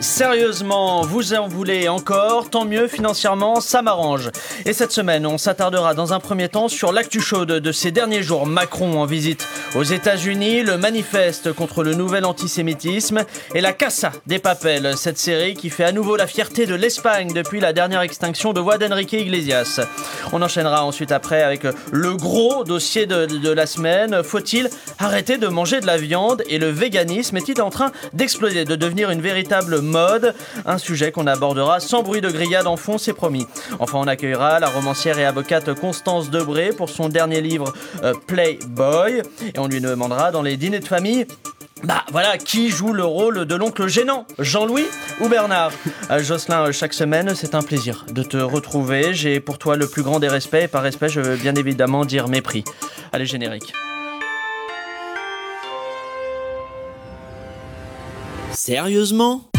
Sérieusement, vous en voulez encore, tant mieux financièrement, ça m'arrange. Et cette semaine, on s'attardera dans un premier temps sur l'actu chaude de ces derniers jours. Macron en visite aux États-Unis, le manifeste contre le nouvel antisémitisme et la Casa des Papels, cette série qui fait à nouveau la fierté de l'Espagne depuis la dernière extinction de voix d'Enrique Iglesias. On enchaînera ensuite après avec le gros dossier de, de la semaine. Faut-il arrêter de manger de la viande et le véganisme est-il en train d'exploser, de devenir une véritable mode, un sujet qu'on abordera sans bruit de grillade en fond, c'est promis. Enfin, on accueillera la romancière et avocate Constance Debré pour son dernier livre euh, Playboy, et on lui demandera dans les dîners de famille bah voilà, qui joue le rôle de l'oncle gênant Jean-Louis ou Bernard? Euh, Jocelyn, euh, chaque semaine, c'est un plaisir de te retrouver. J'ai pour toi le plus grand des respects, et par respect, je veux bien évidemment dire mépris. Allez, générique. Sérieusement?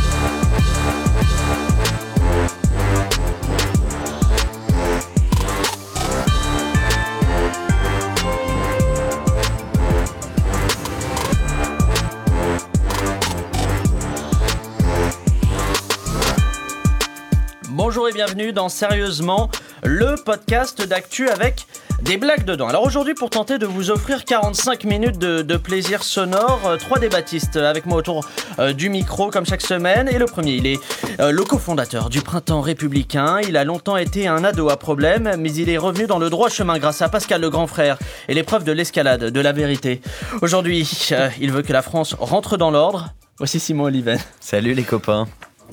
Bonjour et bienvenue dans Sérieusement, le podcast d'actu avec des blagues dedans. Alors aujourd'hui, pour tenter de vous offrir 45 minutes de, plaisir sonore, euh, trois débattistes avec moi autour euh, du micro comme chaque semaine. Et le premier, il est euh, le cofondateur du Printemps républicain. Il a longtemps été un ado à problème, mais il est revenu dans le droit chemin grâce à Pascal le grand frère et l'épreuve de l'escalade, de la vérité. Aujourd'hui, euh, il veut que la France rentre dans l'ordre. Voici Simon Oliven. Salut les copains.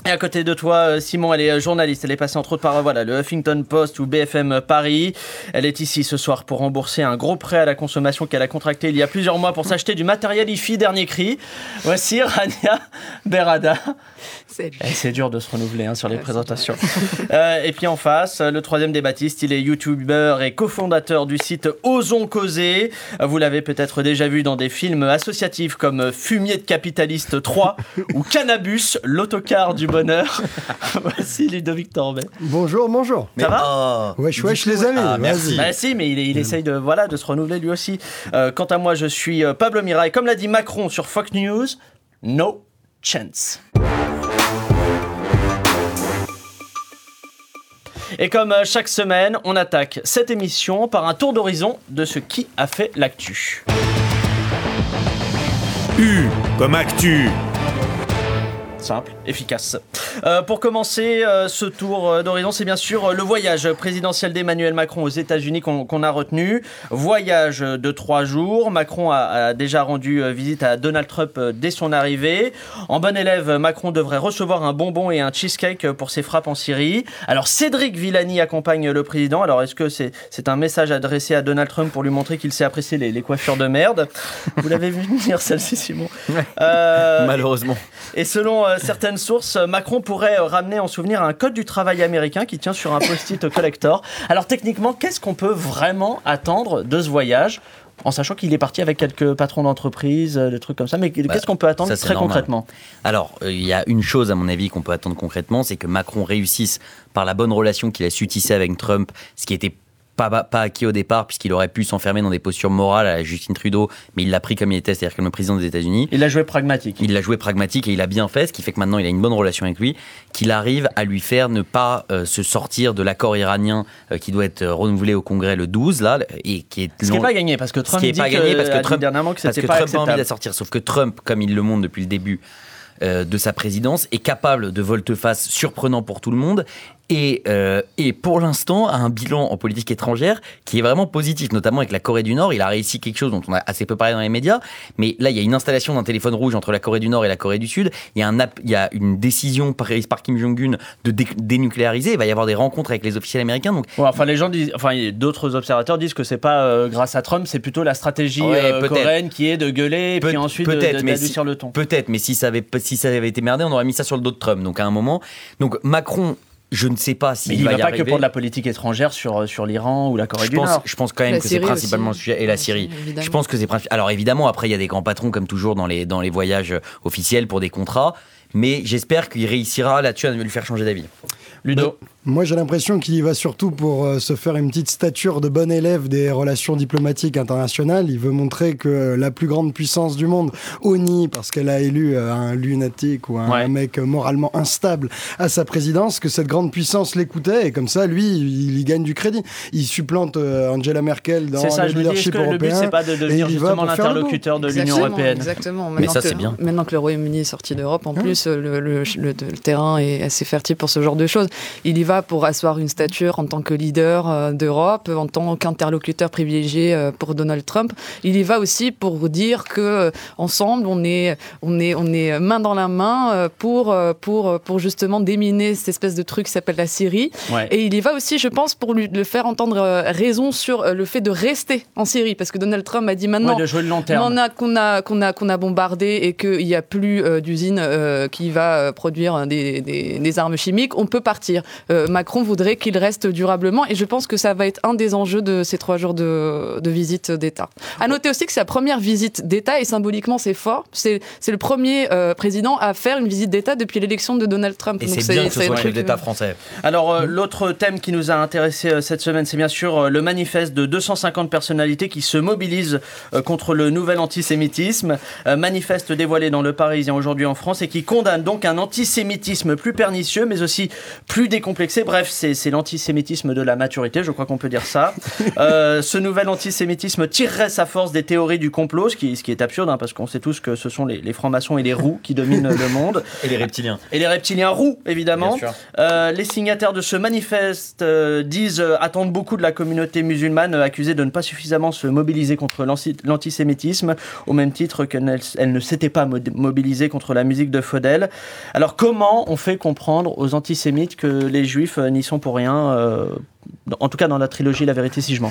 Et à côté de toi, euh, Simon, elle est euh, journaliste. Elle est passée entre autres par euh, voilà, le Huffington Post ou BFM Paris. Elle est ici ce soir pour rembourser un gros prêt à la consommation qu'elle a contracté il y a plusieurs mois pour s'acheter du matériel IFI dernier cri. Voici Rania Berada. Eh, c'est dur de se renouveler hein, sur les présentations. Euh, et puis en face, le troisième des Baptistes, il est youtubeur et cofondateur du site Osons Causer. Vous l'avez peut-être déjà vu dans des films associatifs comme Fumier de capitaliste 3 ou Cannabis, l'autocar du bonheur. Voici Ludovic Torbet. Bonjour, bonjour. Ça va Wesh, wesh les amis. Ah, vas-y. merci. Bah si, mais il, il essaye de, voilà, de se renouveler lui aussi. Euh, quant à moi, je suis euh, Pablo Mira et comme l'a dit Macron sur Fox News, no chance. Et comme euh, chaque semaine, on attaque cette émission par un tour d'horizon de ce qui a fait l'actu. U comme actu. Simple, efficace. Euh, pour commencer euh, ce tour euh, d'horizon, c'est bien sûr le voyage présidentiel d'Emmanuel Macron aux États-Unis qu'on a retenu. Voyage de trois jours. Macron a, a déjà rendu visite à Donald Trump dès son arrivée. En bon élève, Macron devrait recevoir un bonbon et un cheesecake pour ses frappes en Syrie. Alors Cédric Villani accompagne le président. Alors est-ce que c'est un message adressé à Donald Trump pour lui montrer qu'il sait apprécier les, les coiffures de merde? Vous l'avez vu venir celle-ci, Simon? Euh, Malheureusement. et selon certaines sources, euh, Macron pourrait euh, ramener en souvenir un code du travail américain qui tient sur un post-it collector. Alors techniquement, qu'est-ce qu'on peut vraiment attendre de ce voyage en sachant qu'il est parti avec quelques patrons d'entreprise, euh, des trucs comme ça, mais qu'est-ce qu'on peut attendre ça, très normal. concrètement? Alors, euh, il y a une chose, à mon avis, qu'on peut attendre concrètement, c'est que Macron réussisse par la bonne relation qu'il a su tisser avec Trump, ce qui était pas, pas acquis au départ, puisqu'il aurait pu s'enfermer dans des postures morales à la Justin Trudeau, mais il l'a pris comme il était, c'est-à-dire comme le président des États-Unis. Il a joué pragmatique. Il l'a joué pragmatique et il a bien fait, ce qui fait que maintenant il a une bonne relation avec lui, qu'il arrive à lui faire ne pas euh, se sortir de l'accord iranien euh, qui doit être euh, renouvelé au Congrès le 12, là, et qui est Ce qui n'est pas gagné, parce que Trump qui est dit pas gagné parce que Trump- dernièrement que parce c'était que pas Trump a envie de la sortir. Sauf que Trump, comme il le montre depuis le début de sa présidence, est capable de volte-face surprenant pour tout le monde et, euh, et pour l'instant a un bilan en politique étrangère qui est vraiment positif, notamment avec la Corée du Nord. Il a réussi quelque chose dont on a assez peu parlé dans les médias, mais là il y a une installation d'un téléphone rouge entre la Corée du Nord et la Corée du Sud. Il y a, un, app- il y a une décision prise par Kim Jong-un de dé- dénucléariser. Il va y avoir des rencontres avec les officiels américains. Donc Ouais, enfin, les gens disent, enfin, d'autres observateurs disent que c'est pas euh, grâce à Trump, c'est plutôt la stratégie Ouais, euh, coréenne qui est de gueuler et puis ensuite de- si- le ton. Peut-être, mais si ça, avait, si ça avait été merdé, on aurait mis ça sur le dos de Trump. Donc à un moment. Donc Macron, je ne sais pas s'il il va va y pas arriver. que pour de la politique étrangère sur, sur l'Iran ou la Corée je du pense, Nord. je pense quand même La que c'est principalement aussi. le sujet et la Syrie. évidemment. Je pense que c'est alors évidemment après il y a des grands patrons comme toujours dans les dans les voyages officiels pour des contrats, mais j'espère qu'il réussira là-dessus à lui faire changer d'avis. Ludo. Moi, j'ai l'impression qu'il y va surtout pour euh, se faire une petite stature de bon élève des relations diplomatiques internationales. Il veut montrer que la plus grande puissance du monde, ONI, parce qu'elle a élu euh, un lunatique ou un Ouais. mec moralement instable à sa présidence, que cette grande puissance l'écoutait et comme ça, lui, il y gagne du crédit. Il supplante euh, Angela Merkel dans ça, le dis, leadership que le but, européen. c'est pas de devenir justement l'interlocuteur de l'Union européenne Exactement. Mais Maintenant ça, que- c'est bien. Maintenant que le Royaume-Uni est sorti d'Europe, en Hein plus, le, le- le- le terrain est assez fertile pour ce genre de choses. Il y va pour asseoir une stature en tant que leader euh, d'Europe, en tant qu'interlocuteur privilégié euh, pour Donald Trump. Il y va aussi pour dire que euh, ensemble, on est, on est, on est main dans la main pour, pour, pour justement déminer cette espèce de truc qui s'appelle la Syrie. Ouais. Et il y va aussi, je pense, pour lui le faire entendre raison sur le fait de rester en Syrie, parce que Donald Trump a dit maintenant. Ouais, de jouer le long terme. On a qu'on a qu'on a qu'on a bombardé et qu'il n'y a plus d'usine qui va produire des, des, des armes chimiques, on peut partir. Euh, Macron voudrait qu'il reste durablement et je pense que ça va être un des enjeux de ces trois jours de, de visite d'État. À noter aussi que c'est la première visite d'État et symboliquement c'est fort. C'est le premier euh, président à faire une visite d'État depuis l'élection de Donald Trump. Et c'est bien que ce soit chef d'État euh, français. Alors, euh, l'autre thème qui nous a intéressé euh, cette semaine, c'est bien sûr le manifeste de 250 personnalités qui se mobilisent contre le nouvel antisémitisme. Manifeste dévoilé dans le Parisien aujourd'hui en France et qui condamne donc un antisémitisme plus pernicieux, mais aussi plus décomplexé. Bref, c'est l'antisémitisme de la maturité, je crois qu'on peut dire ça. Euh, ce nouvel antisémitisme tirerait sa force des théories du complot, ce qui, ce qui est absurde, hein, parce qu'on sait tous que ce sont les, les francs-maçons et les roux qui dominent le monde. Et les reptiliens. Et les reptiliens roux, évidemment. Euh, les signataires de ce manifeste euh, disent attendre beaucoup de la communauté musulmane accusée de ne pas suffisamment se mobiliser contre l'anti- l'antisémitisme, au même titre qu'elle ne- elle ne s'était pas mo- mobilisée contre la musique de Faudel. Alors comment on fait comprendre aux antisémites que les juifs euh, n'y sont pour rien euh, en tout cas dans la trilogie La vérité si je mens.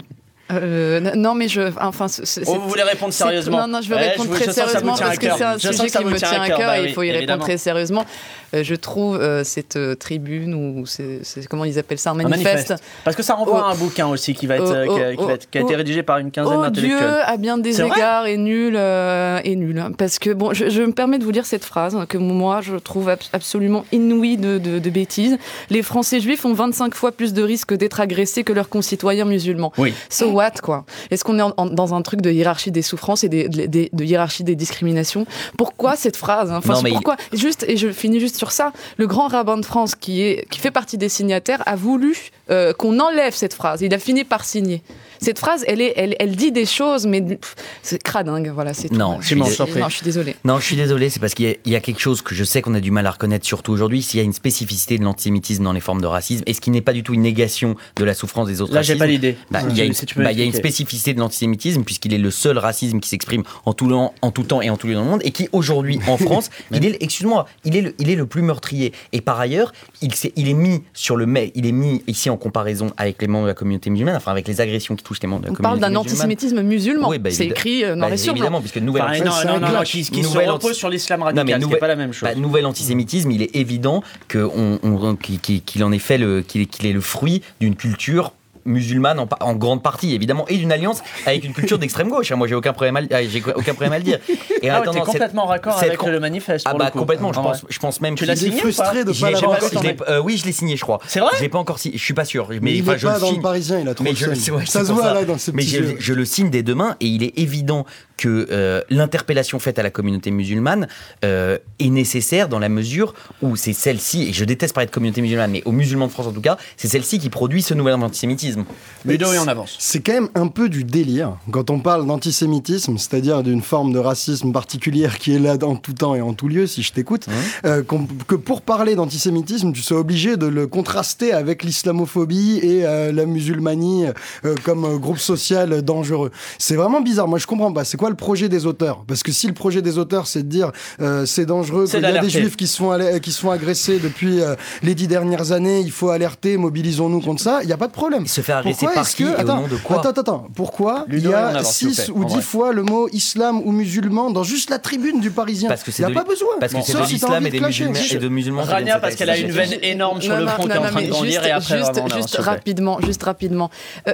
euh, non mais je enfin Oh, vous voulez répondre sérieusement Non, non, je veux Ouais, répondre très je sérieusement parce que c'est un Je sujet qui me tient à cœur bah et oui, il faut y évidemment. répondre très sérieusement. Euh, je trouve euh, cette euh, tribune ou c'est comment ils appellent ça un Un manifeste. Parce que ça renvoie Oh. à un bouquin aussi qui, va être, Oh, euh, qui, a, oh, qui va être- qui a été rédigé par une quinzaine Oh Dieu, d'intellectuels. à bien des égards, est nul, euh, est nul. Parce que, bon, je, je me permets de vous dire cette phrase que moi, je trouve ab- absolument inouïe de, de, de bêtises. Les Français juifs ont 25 fois plus de risques d'être agressés que leurs concitoyens musulmans. Oui. So what, quoi? Est-ce qu'on est en- en- dans un truc de hiérarchie des souffrances et des, des- de hiérarchie des discriminations? Pourquoi cette phrase hein? Enfin, Non, mais il- pourquoi? Juste, et je finis juste sur ça, le grand rabbin de France, qui, est, qui fait partie des signataires, a voulu euh, qu'on enlève cette phrase. Il a fini par signer. Cette phrase, elle, est, elle, elle dit des choses, mais c'est cradingue, voilà, c'est tout. Non, je suis non, je suis désolée. Non, je suis désolé, c'est parce qu'il y, a- il y a quelque chose que je sais qu'on a du mal à reconnaître, surtout aujourd'hui, s'il y a une spécificité de l'antisémitisme dans les formes de racisme, et ce qui n'est pas du tout une négation de la souffrance des autres Là, j'ai pas l'idée. Bah, il si bah, il y a une spécificité de l'antisémitisme puisqu'il est le seul racisme qui s'exprime en tout, temps- en tout temps et en tout lieu dans le monde et qui aujourd'hui en France, il est, excuse-moi, il est, le, il est le plus meurtrier. Et par ailleurs, il, s'est- il est mis sur le mais, il est mis ici en comparaison avec les membres de la communauté musulmane, enfin avec les agressions qui touchent les membres de la On parle communauté d'un musulmane. antisémitisme musulman. Oui, bah, c'est écrit euh, noir Bah, blanc. évidemment, puisque nouvelle Enfin, Ça, non, non, non, qui, qui se repose anti- sur l'islam Non, radical, mais n'est pas la même chose. bah, nouvel antisémitisme, il est évident que on, on- qu'il qu'il- qu'il en est fait le, qu'il qu'il est le fruit d'une culture musulmane en, grande partie évidemment et d'une alliance avec une culture d'extrême gauche. Moi j'ai aucun problème à, le- ah, j'ai aucun problème à le dire. Et Ah ouais, cette- complètement en raccord cette avec con- le manifeste. Ah bah le coup. complètement. Je En pense, je pense même Tu l'as est signé frustré de Je pas j'ai l'avoir euh, oui, je l'ai signé, je crois. C'est vrai Je l'ai pas encore signé. Je suis pas sûr. Mais, Mais il n'est je pas le dans signe. le Parisien, il a trop Mais je, ouais, Ça se voit là dans ses Mais je le signe dès demain et il est évident que euh, l'interpellation faite à la communauté musulmane euh, est nécessaire dans la mesure où c'est celle-ci, et je déteste parler de communauté musulmane, mais aux musulmans de France en tout cas, c'est celle-ci qui produit ce nouvel antisémitisme. Ludo et on avance. C'est quand même un peu du délire quand on parle d'antisémitisme, c'est-à-dire d'une forme de racisme particulière qui est là en tout temps et en tout lieu, si je t'écoute, euh, qu'on- que pour parler d'antisémitisme, tu sois obligé de le contraster avec l'islamophobie et euh, la musulmanie euh, comme euh, groupe social dangereux. C'est vraiment bizarre. Moi, je comprends pas. C'est quoi le projet des auteurs? Parce que si le projet des auteurs, c'est de dire euh, c'est dangereux, qu'il y a des juifs qui se font, qui se font agresser depuis euh, les dix dernières années, il faut alerter, mobilisons-nous contre ça, il n'y a pas de problème. Faire agresser Pourquoi par est-ce qui que et au attends, nom de quoi attends, attends, attends. Pourquoi il y a avance, s'il vous 6 plaît, ou en 10 vrai. fois le mot islam ou musulman dans juste la tribune du Parisien? Parce que c'est Il n'y de a pas besoin. Parce que c'est de l'islam et de des musulmans et de musulmans. qui Rania, parce qu'elle a une veine énorme sur Non, le front qui est en train de grandir juste, et après, juste, rapidement, juste rapidement. Euh,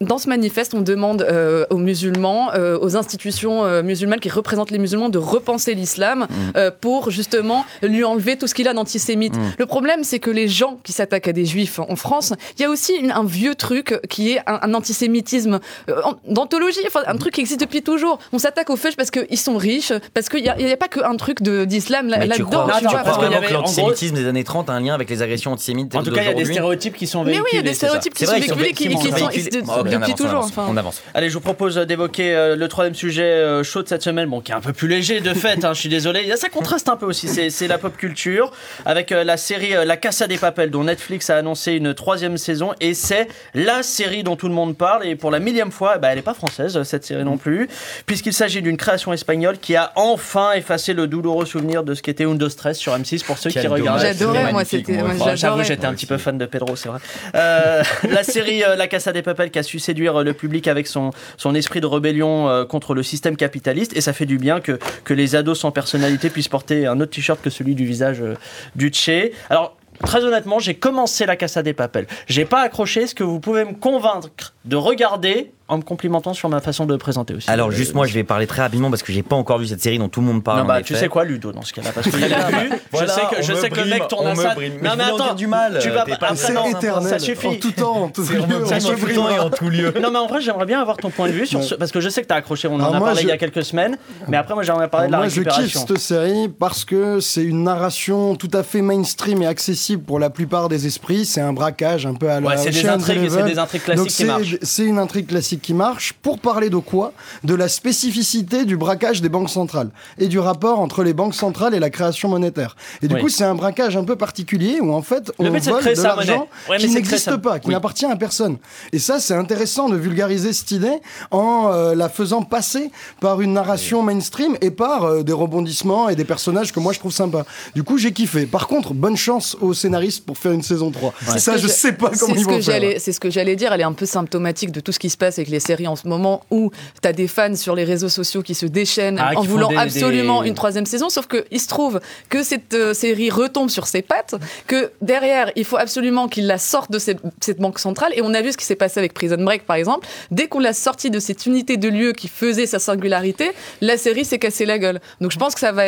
dans ce manifeste, on demande euh, aux musulmans, euh, aux institutions musulmanes qui représentent les musulmans, de repenser l'islam euh, pour justement lui enlever tout ce qu'il a d'antisémite. Le problème, c'est que les gens qui s'attaquent à des juifs en France, il y a aussi un vieux truc qui est un, un antisémitisme euh, d'anthologie, enfin un truc qui existe depuis toujours. On s'attaque aux feuilles parce qu'ils sont riches, parce qu'il n'y a, a pas qu'un truc de- d'islam là- Mais tu là-dedans. crois, tu crois parce avait, que l'antisémitisme des années 30 a un lien avec les agressions antisémites En tout cas, il y a des stéréotypes qui sont Mais véhiculés. oui, il y a des stéréotypes qui sont véhiculés, qui, sont depuis toujours. On avance. Allez, je vous propose d'évoquer euh, le troisième sujet euh, chaud de cette semaine, bon, qui est un peu plus léger de fait, hein, je suis désolé. Ça contraste un peu aussi, c'est la pop culture, avec euh, la série La Casa des Papel, dont Netflix a annoncé une troisième saison, et c'est la série dont tout le monde parle, et pour la millième fois, bah, elle n'est pas française, cette série non plus, puisqu'il s'agit d'une création espagnole qui a enfin effacé le douloureux souvenir de ce qu'était Undo Stress sur M6 pour ceux Quel qui regardaient. J'adorais, moi, c'était. J'avoue, j'étais un petit peu fan de Pedro, c'est vrai. Euh, la série euh, La Casa des Papel qui a su séduire euh, le public avec son, son esprit de rébellion euh, contre le système capitaliste. Et ça fait du bien que, que les ados sans personnalité puissent porter un autre t-shirt que celui du visage euh, du Tché. Alors. Très honnêtement, j'ai commencé la Casa des Papel. J'ai pas accroché. Est-ce que vous pouvez me convaincre de regarder en me complimentant sur ma façon de présenter aussi Alors Euh, juste moi je vais parler très rapidement parce que j'ai pas encore vu cette série dont tout le monde parle. non, en bah, tu effet. sais quoi, Ludo, dans ce cas-là Parce que je l'ai vu. Voilà, je sais que, je sais que le mec tourne on à me ça. brime. Non, Mais attends, dire du mal, tu vas pas. C'est non, éternel. ça En suffit. tout temps, en tout lieu, en on tout temps et brime. en tout lieu. Non mais en vrai j'aimerais bien avoir ton point de vue sur ce parce que je sais que t'as accroché on en Alors a parlé je- il y a quelques semaines mais après moi j'aimerais parler de la Moi, je kiffe récupération. cette série parce que c'est une narration tout à fait mainstream et accessible pour la plupart des esprits. C'est un braquage un peu à la Ouais, c'est des intrigues, c'est Eleven. des intrigues classiques qui marchent. C'est une intrigue classique qui marche. Pour parler de quoi? De la spécificité du braquage des banques centrales et du rapport entre les banques centrales et la création monétaire. Et du Oui. coup, c'est un braquage un peu particulier où en fait on vole créer de l'argent. Ouais, qui n'existe pas, qui Oui. n'appartient à personne. Et ça, c'est intéressant de vulgariser cette idée en euh, la faisant passer par une narration mainstream et par euh, des rebondissements et des personnages que moi je trouve sympas. Du coup, j'ai kiffé. Par contre, bonne chance aux scénaristes pour faire une saison 3. C'est Ça, je sais pas comment ils vont faire. C'est ce que j'allais dire. Elle est un peu symptomatique de tout ce qui se passe avec les séries en ce moment où tu as des fans sur les réseaux sociaux qui se déchaînent Ah, en voulant des- absolument des- une troisième saison. Sauf qu'il se trouve que cette euh, série retombe sur ses pattes, que derrière, il faut absolument qu'il la sorte de cette banque centrale. Et on a vu ce qui s'est passé avec Prison Break, par exemple. Dès qu'on l'a sortie de cette unité de lieu qui faisait sa singularité, la série s'est cassée la gueule. Donc je pense que ça va.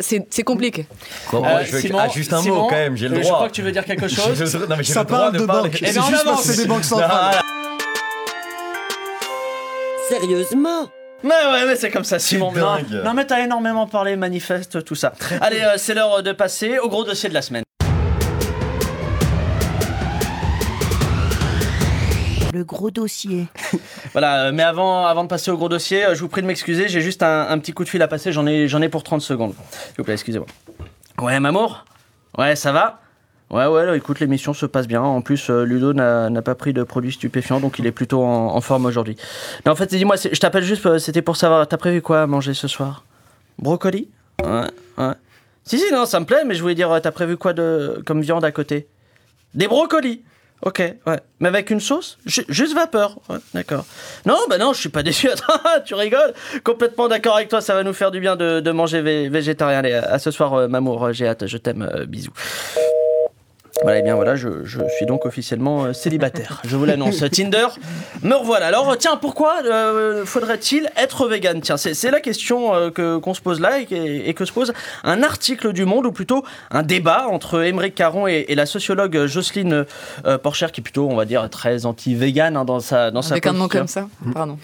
C'est compliqué. Bon, Euh, je veux- Simon, ah, juste un Simon, mot quand même, j'ai le euh, droit. Je crois que tu veux dire quelque chose. Je- non, mais Ça le droit parle de de banque. Eh C'est ben, juste parce avance. que c'est des banques centrales. Sérieusement Mais ouais, mais c'est comme ça, Simon. Non, non, mais t'as énormément parlé, manifeste, tout ça. Allez, euh, c'est l'heure de passer au gros dossier de la semaine. Le gros dossier. Voilà, euh, mais avant, avant de passer au gros dossier, euh, je vous prie de m'excuser, j'ai juste un, un petit coup de fil à passer, j'en ai, j'en ai pour 30 secondes. S'il vous plaît, excusez-moi. Ouais, Mamour? Ouais, ça va? Ouais, ouais, écoute, l'émission se passe bien. En plus, euh, Ludo n'a pas pris de produits stupéfiants, donc il est plutôt en, forme aujourd'hui. Mais en fait, dis-moi, je t'appelle juste, euh, c'était pour savoir, t'as prévu quoi à manger ce soir? Brocoli? Ouais, ouais. Si, si, non, ça me plaît, mais je voulais dire, euh, t'as prévu quoi de, comme viande à côté? Des brocolis Ok, ouais. Mais avec une sauce? Ju- Juste vapeur. Ouais, d'accord. Non, bah non, je suis pas déçu. Tu rigoles? Complètement d'accord avec toi, ça va nous faire du bien de, manger vé- végétarien. Allez, à ce soir, euh, Mamour, j'ai hâte, je t'aime, bisous. Voilà, et bien voilà, je, je suis donc officiellement euh, célibataire. Je vous l'annonce. Tinder, me revoilà. Alors, tiens, pourquoi euh, faudrait-il être vegan? Tiens, c'est la question euh, que qu'on se pose là et, que- et que se pose un article du Monde, ou plutôt un débat entre Émeric Caron et, et la sociologue Jocelyne euh, Porcher, qui est plutôt, on va dire, très anti-vegan hein, dans sa dans sa Avec un nom comme ça Pardon.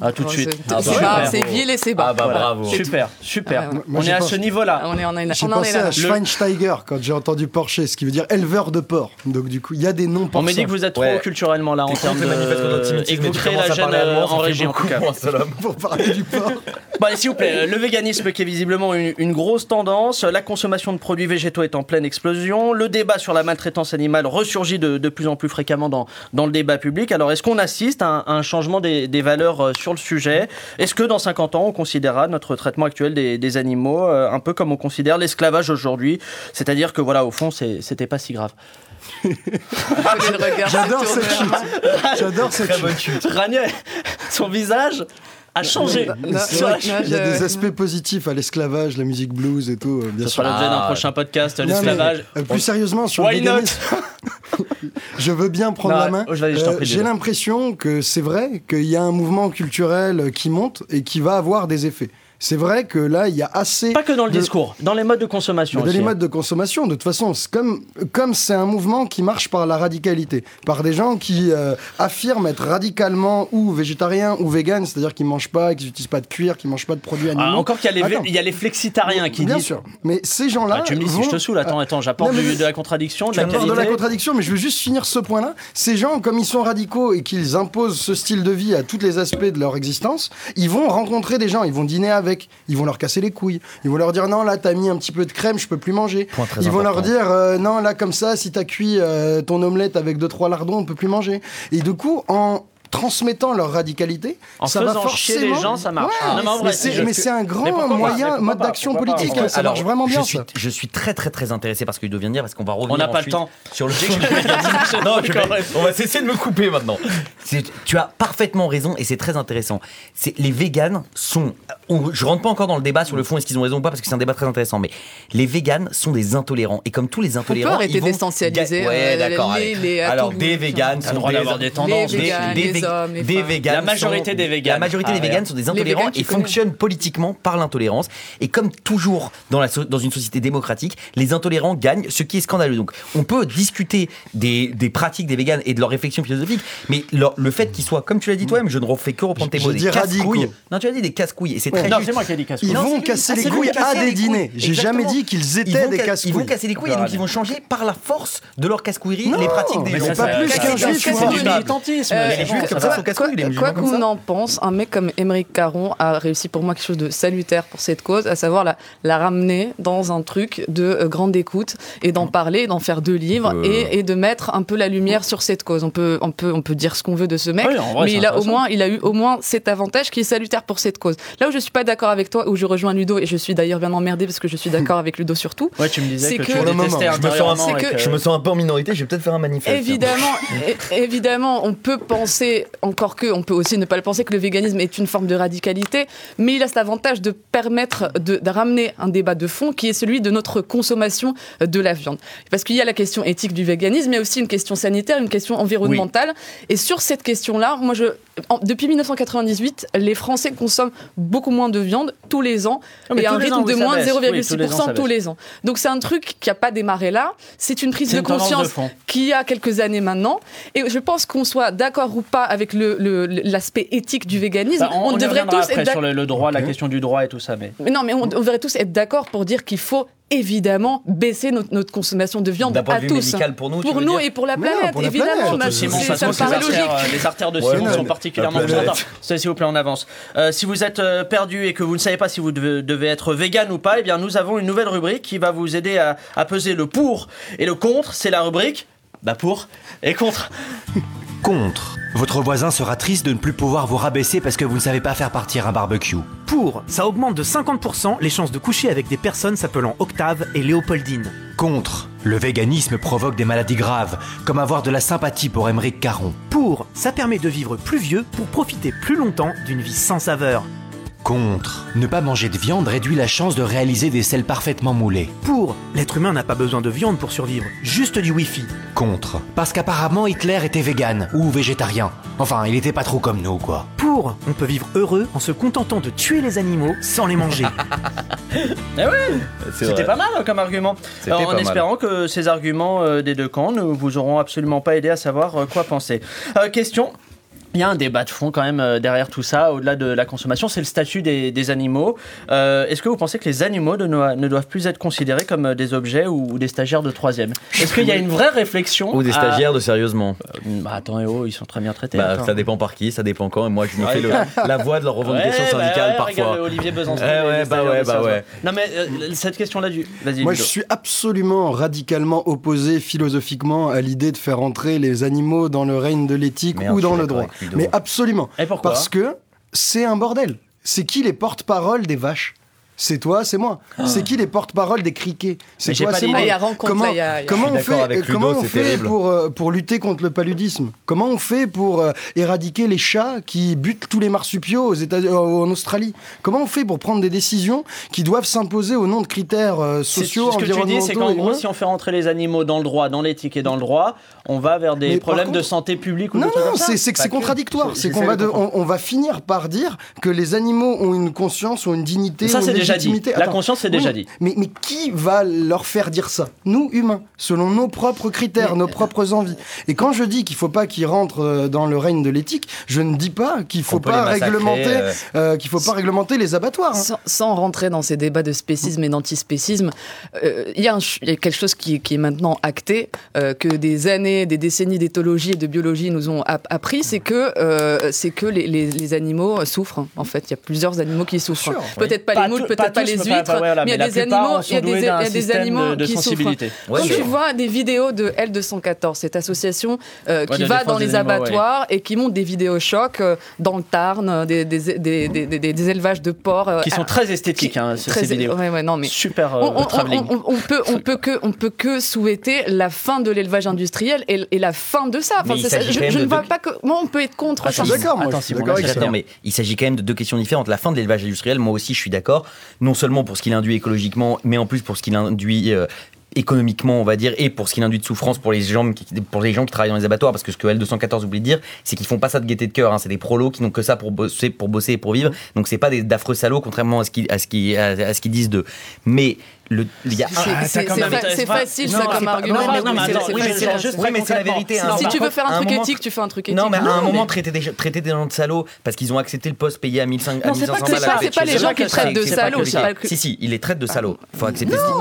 Ah, tout de suite. c'est- Ah, c'est bah. C'est vil et c'est bas. Ah bah Voilà. bravo. Super, super. Ah ouais, ouais. Moi, on j'ai est à ce niveau-là. On est, on est, J'ai on en est pensé là. à Schweinsteiger quand j'ai entendu Porcher, ce qui veut dire éleveur de porc. Donc du coup, il y a des noms pour On me dit que vous êtes trop Ouais. culturellement là en termes de... l'antisémitisme, Et que vous créez la gêne euh, en tout cas. pour parler du porc. Bon, allez, s'il vous plaît, le véganisme qui est visiblement une, une grosse tendance, la consommation de produits végétaux est en pleine explosion, le débat sur la maltraitance animale ressurgit de, de plus en plus fréquemment dans, dans le débat public. Alors, est-ce qu'on assiste à un, à un changement des, des valeurs euh, sur le sujet? Est-ce que dans 50 ans, on considérera notre traitement actuel des, des animaux euh, un peu comme on considère l'esclavage aujourd'hui? C'est-à-dire que, voilà, au fond, c'était pas si grave. J'adore cette chute. J'adore cette chute. Rania, son visage a changé. Non, vrai qu'il y a je- des aspects positifs à l'esclavage, la musique blues et tout, euh, bien sûr. sera l'objet d'un Ah. prochain podcast, l'esclavage. euh, plus sérieusement, sur Why le not je veux bien prendre Non, la main. oh, Euh, J'ai l'impression que c'est vrai qu'il y a un mouvement culturel qui monte et qui va avoir des effets. C'est vrai que là, il y a assez. Pas que dans le de- discours, dans les modes de consommation. Mais dans aussi. les modes de consommation, de toute façon, comme comme c'est un mouvement qui marche par la radicalité, par des gens qui euh, affirment être radicalement ou végétariens ou véganes, c'est-à-dire qu'ils mangent pas, qu'ils n'utilisent pas de cuir, qu'ils mangent pas de produits animaux. Ah, encore qu'il y y a les flexitariens qui Bien disent. sûr. Mais ces gens-là. Ah, tu me dis si vont- je te saoule, attends, attends, j'apporte mais- de la contradiction, de la qualité. de la contradiction, mais je veux juste finir ce point-là. Ces gens, comme ils sont radicaux et qu'ils imposent ce style de vie à tous les aspects de leur existence, ils vont rencontrer des gens, ils vont dîner avec, ils vont leur casser les couilles, ils vont leur dire non, là, t'as mis un petit peu de crème, je peux plus manger. Point très Ils vont leur dire euh, non, là, comme ça, si t'as cuit euh, ton omelette avec deux trois lardons, on peut plus manger. Et du coup, en transmettant leur radicalité, En ça va forcément... chier les gens, ça marche. Ouais, Non, mais c'est je- un grand moyen, mode d'action politique. Pourquoi Ça Alors, marche vraiment bien, je suis, ça. je suis très très très intéressé par ce que Ludo vient de dire parce qu'on va revenir On n'a pas le temps. sur le sujet. non, je vais- on va cesser de me couper maintenant. Tu as parfaitement raison et c'est très intéressant. Les véganes sont. on- je rentre pas encore dans le débat sur le fond est-ce qu'ils ont raison ou pas parce que c'est un débat très intéressant. Mais les véganes sont des intolérants et comme tous les intolérants, arrêter ils vont d'essentialiser, Ouais, euh, d'accord. les- allez. les Alors des véganes sont des des tendances. Les véganes, des La majorité sont- des véganes. La majorité Ah, des sont des intolérants et fonctionnent politiquement par l'intolérance. Et comme toujours dans, la so- dans une société démocratique, les intolérants gagnent, ce qui est scandaleux. Donc on peut discuter des, des pratiques des véganes et de leurs réflexions philosophiques, mais leur- le fait qu'ils soient, comme tu l'as dit toi-même, je ne refais que reprendre tes mots, des casse-couilles. Non, tu as dit des casse-couilles et c'est Ouais. très Non, c'est moi qui ai dit casse Ils Non, vont casser Ah, les couilles à des dîners. J'ai jamais dit qu'ils Ils étaient des ca- Ils casse-couilles. vont casser les couilles et donc ils vont changer par la force de leur casse-couillerie les pratiques des gens. c'est pas plus qu'un juif, militantisme. Euh, Mais les juifs, quoi- comme ça, qu'on en pense, un mec comme Émeric Caron a réussi pour moi quelque chose de salutaire pour cette cause, à savoir la, la ramener dans un truc de euh, grande écoute et d'en parler, d'en faire deux livres Euh. et, et de mettre un peu la lumière sur cette cause. On peut, on peut, on peut dire ce qu'on veut de ce mec, Oui, en vrai, mais il a au moins, il a eu au moins cet avantage qui est salutaire pour cette cause. Là où je suis pas d'accord avec toi, où je rejoins Ludo et je suis d'ailleurs bien emmerdé parce que je suis d'accord avec Ludo sur tout. Ouais, tu me disais C'est que, que- tu le moment, je me sens que- Je me sens un peu en minorité, je vais peut-être faire un manifeste. Évidemment, évidemment, on peut penser, encore que, on peut aussi ne pas le penser, que le véganisme est une forme de radicalité, mais il a cet avantage de permettre de, de ramener un débat de fond qui est celui de notre consommation de la viande. Parce qu'il y a la question éthique du véganisme, mais aussi une question sanitaire, une question environnementale. Et sur cette question-là, moi, je, en- depuis 1998, les Français consomment beaucoup moins de viande tous les ans Oh, mais et à un rythme ans, de moins baisse. Oui, tous les ans, 0,6% ça tous les ans. Donc c'est un truc qui n'a pas démarré là, c'est une prise de une conscience qui a quelques années maintenant. Et je pense qu'on soit d'accord ou pas avec le- le- l'aspect éthique du véganisme, Bah, on, on y devrait tous après être sur le, le droit, la question du droit et tout ça, mais Mais non, mais on, on devrait tous être d'accord pour dire qu'il faut évidemment baisser notre, notre consommation de viande à de vue tous. médical pour nous, Pour nous dire et pour la Non, planète, pour la évidemment. planète, surtout Simon, c'est- ça ça me se trouve, paraît les logique. artères, euh, les artères de Ouais, Simon non, sont particulièrement. Ça, S'il vous plaît, on avance. Euh, si vous êtes euh, perdu et que vous ne savez pas si vous devez, devez être vegan ou pas, eh bien, nous avons une nouvelle rubrique qui va vous aider à, à peser le pour et le contre. C'est la rubrique bah pour et contre. Contre. Votre voisin sera triste de ne plus pouvoir vous rabaisser parce que vous ne savez pas faire partir un barbecue. Pour, ça augmente de 50% les chances de coucher avec des personnes s'appelant Octave et Léopoldine. Contre. Le véganisme provoque des maladies graves, comme avoir de la sympathie pour Émeric Caron. Pour, ça permet de vivre plus vieux pour profiter plus longtemps d'une vie sans saveur. Contre. Ne pas manger de viande réduit la chance de réaliser des selles parfaitement moulées. Pour, l'être humain n'a pas besoin de viande pour survivre, juste du wifi. Contre. Parce qu'apparemment Hitler était vegan ou végétarien. Enfin, il était pas trop comme nous, quoi. Pour, on peut vivre heureux en se contentant de tuer les animaux sans les manger. C'était pas mal hein, comme argument. Alors, en mal. espérant que ces arguments euh, des deux camps ne vous auront absolument pas aidé à savoir euh, quoi penser. Euh, question. Il y a un débat de fond quand même euh, derrière tout ça, au-delà de la consommation, c'est le statut des, des animaux. Euh, Est-ce que vous pensez que les animaux ne, no- ne doivent plus être considérés comme euh, des objets ou, ou des stagiaires de troisième? Est-ce qu'il y a une vraie réflexion Ou des à- stagiaires de sérieusement. Bah, Attends, et oh, ils sont très bien traités. Bah, ça dépend par qui, ça dépend quand. Et moi, je me fais le- la voix de leur revendication Ouais, bah syndicale ouais, parfois. regarde Olivier Besançon. Ouais, les- ouais, bah ouais, bah ouais. Non mais euh, cette question-là du... Vas-y. Moi, Ludo. je suis absolument radicalement opposé philosophiquement à l'idée de faire entrer les animaux dans le règne de l'éthique ou dans le droit. Ludo. Mais absolument. Et pourquoi Parce que c'est un bordel. C'est qui les porte-parole des vaches? C'est toi, c'est moi. C'est qui les porte-parole des criquets C'est toi, c'est moi. Ah, comment là, a- il y a- comment on fait, Ludo, comment on fait pour, euh, pour lutter contre le paludisme Comment on fait pour euh, éradiquer les chats qui butent tous les marsupiaux aux États, euh, en Australie Comment on fait pour prendre des décisions qui doivent s'imposer au nom de critères euh, sociaux, Ce que tu dis, c'est qu'en gros, si on fait rentrer les animaux dans le droit, dans l'éthique et dans le droit, on va vers des Mais problèmes de santé publique ou Non, non, c'est que c'est que. contradictoire. C'est qu'on va, on va finir par dire que les animaux ont une conscience, ont une dignité, Déjà dit. La conscience, c'est Oui, déjà dit. Mais, mais qui va leur faire dire ça? Nous, humains, selon nos propres critères, nos propres envies. Et quand je dis qu'il faut pas qu'ils rentrent euh, dans le règne de l'éthique, je ne dis pas qu'il faut On peut pas réglementer, euh. euh, qu'il faut pas réglementer les abattoirs. hein. Sans, sans rentrer dans ces débats de spécisme et d'antispécisme, euh, il y, a y quelque chose qui, qui est maintenant acté, euh, que des années, des décennies d'éthologie et de biologie nous ont app- appris, c'est que, euh, c'est que les, les- les animaux souffrent. En fait, il y a plusieurs animaux qui souffrent. sûr. Peut-être pas, Pas les moules, peut-être pas pas, tous, les mais huîtres, pas- voilà, mais il y mais a des animaux, il y a des, doués il y a d'un des système animaux de- de qui souffrent. Quand tu vois des vidéos de L214, cette association euh, Ouais, qui va dans les animaux, ouais. abattoirs et qui monte des vidéos chocs euh, dans le Tarn, euh, des, des, des, des, des- des élevages de porcs. euh, Qui sont ah, très esthétiques, qui- hein, ces très- ces vidéos. ouais, ouais, non, mais Super on, peut, on peut que, on peut que souhaiter la fin de l'élevage industriel et, la fin de ça. Je ne vois pas comment on peut être contre Je ça. suis d'accord, mais il s'agit quand même de deux questions différentes. La fin de l'élevage industriel, moi aussi, je suis d'accord. Non seulement pour ce qu'il induit écologiquement, mais en plus pour ce qu'il induit euh, économiquement, on va dire, et pour ce qu'il induit de souffrance pour les gens qui, travaillent dans les abattoirs. Parce que ce que L214 oublie de dire, c'est qu'ils font pas ça de gaieté de cœur. hein. C'est des prolos qui n'ont que ça pour bosser, et pour vivre. Donc c'est pas d'affreux salauds, contrairement à ce qu'ils disent d'eux. Mais le, il y a C'est- Ah, fa- facile non, ça comme pas- argument. non, mais- non, mais mais c'est- oui, mais la vérité. hein. Si tu veux faire un truc moment- éthique, tu fais un truc éthique. Non, mais à un moment, traiter des, traiter des gens de salauds parce qu'ils ont accepté le poste payé à 1500 à Non, c'est pas 1500 que balles. c'est pas- les gens qui traitent de salauds. Si, si, il les traite de salauds. Faut accepter Non, ce non,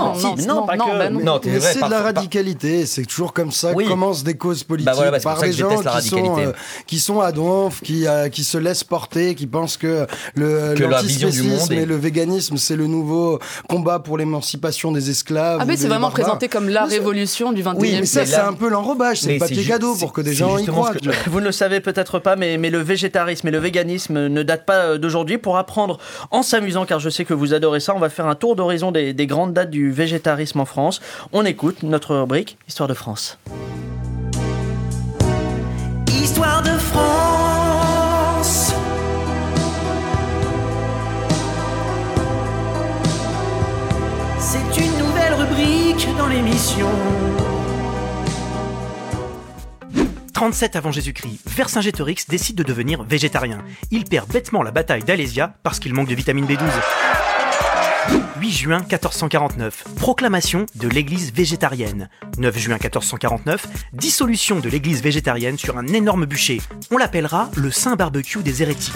non, c'est par- de la radicalité, c'est toujours comme ça que commencent des causes politiques Bah pour par des gens qui sont, euh, qui sont à donf, qui, euh, qui se laissent porter, qui pensent que le l'antispécisme et le véganisme c'est le nouveau combat pour l'émancipation des esclaves. Ah, mais c'est vraiment barbares. présenté comme la révolution du 21e Oui, mais ça c'est un peu l'enrobage, c'est le papier cadeau pour que des gens y croient. que-. Vous ne le savez peut-être pas, mais, mais le végétarisme et le véganisme ne datent pas euh, d'aujourd'hui. Pour apprendre en s'amusant, car je sais que vous adorez ça, on va faire un tour d'horizon des, des grandes dates du végétarisme en France. On écoute notre rubrique Histoire de France. Histoire rubrique dans l'émission. 37 avant Jésus-Christ, Vercingétorix décide de devenir végétarien. Il perd bêtement la bataille d'Alésia parce qu'il manque de vitamine B12. 8 juin 1449, proclamation de l'église végétarienne. 9 juin 1449, dissolution de l'église végétarienne sur un énorme bûcher. On l'appellera le Saint Barbecue des hérétiques.